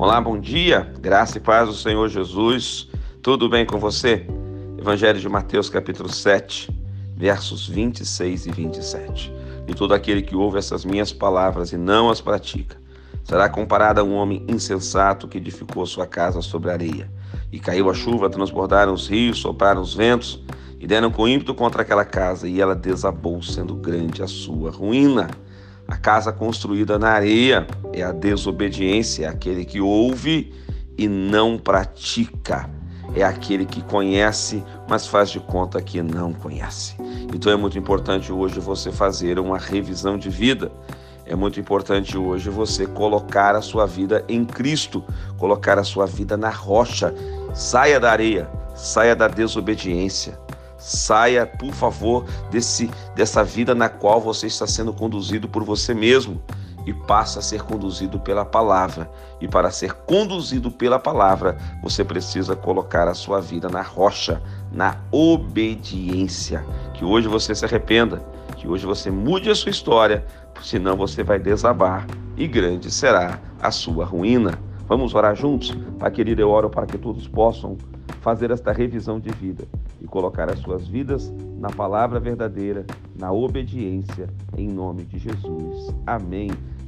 Olá, bom dia, graça e paz do Senhor Jesus. Tudo bem com você? Evangelho de Mateus, capítulo 7, versos 26 e 27. E todo aquele que ouve essas minhas palavras e não as pratica, será comparado a um homem insensato que edificou sua casa sobre areia. E caiu a chuva, transbordaram os rios, sopraram os ventos e deram com ímpeto contra aquela casa, e ela desabou, sendo grande a sua ruína. A casa construída na areia é a desobediência, é aquele que ouve e não pratica. É aquele que conhece, mas faz de conta que não conhece. Então é muito importante hoje você fazer uma revisão de vida. É muito importante hoje você colocar a sua vida em Cristo, colocar a sua vida na rocha. Saia da areia, saia da desobediência. Saia, por favor, desse, dessa vida na qual você está sendo conduzido por você mesmo e passa a ser conduzido pela palavra. E para ser conduzido pela palavra, você precisa colocar a sua vida na rocha, na obediência. Que hoje você se arrependa, que hoje você mude a sua história, senão você vai desabar e grande será a sua ruína. Vamos orar juntos? Pai querido, eu oro para que todos possam fazer esta revisão de vida e colocar as suas vidas na palavra verdadeira, na obediência, em nome de Jesus. Amém.